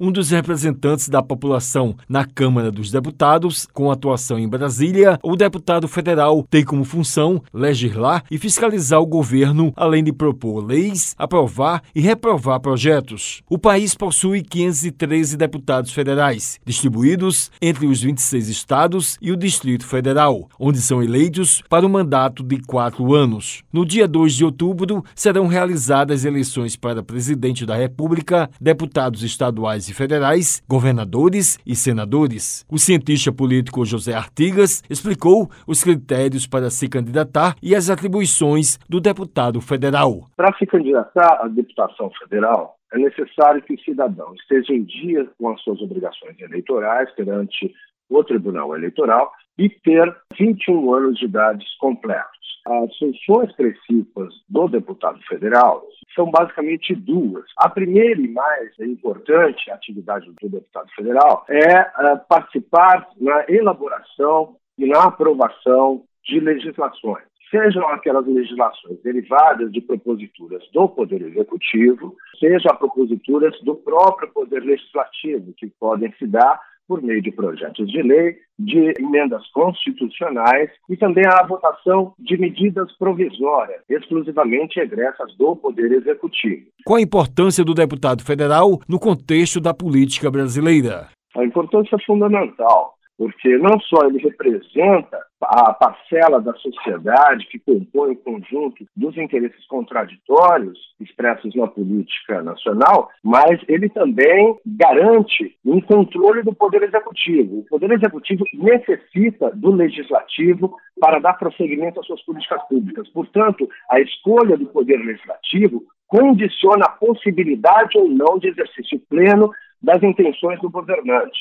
um dos representantes da população na Câmara dos Deputados, com atuação em Brasília, o deputado federal tem como função legislar e fiscalizar o governo, além de propor leis, aprovar e reprovar projetos. O país possui 513 deputados federais, distribuídos entre os 26 estados e o Distrito Federal, onde são eleitos para um mandato de quatro anos. No dia 2 de outubro, serão realizadas eleições para presidente da República, deputados estaduais e federais, governadores e senadores. O cientista político José Artigas explicou os critérios para se candidatar e as atribuições do deputado federal. Para se candidatar à deputação federal, é necessário que o cidadão esteja em dia com as suas obrigações eleitorais perante o Tribunal Eleitoral e ter 21 anos de idade completos. As funções específicas do deputado federal são basicamente duas. A primeira e mais importante atividade do deputado federal é uh, participar na elaboração e na aprovação de legislações sejam aquelas legislações derivadas de proposituras do Poder Executivo, sejam proposituras do próprio Poder Legislativo, que podem se dar por meio de projetos de lei, de emendas constitucionais e também a votação de medidas provisórias, exclusivamente egressas do Poder Executivo. Qual a importância do deputado federal no contexto da política brasileira? A importância é fundamental porque não só ele representa a parcela da sociedade que compõe o conjunto dos interesses contraditórios expressos na política nacional, mas ele também garante um controle do Poder Executivo. O Poder Executivo necessita do Legislativo para dar prosseguimento às suas políticas públicas. Portanto, a escolha do Poder Legislativo condiciona a possibilidade ou não de exercício pleno das intenções do governante.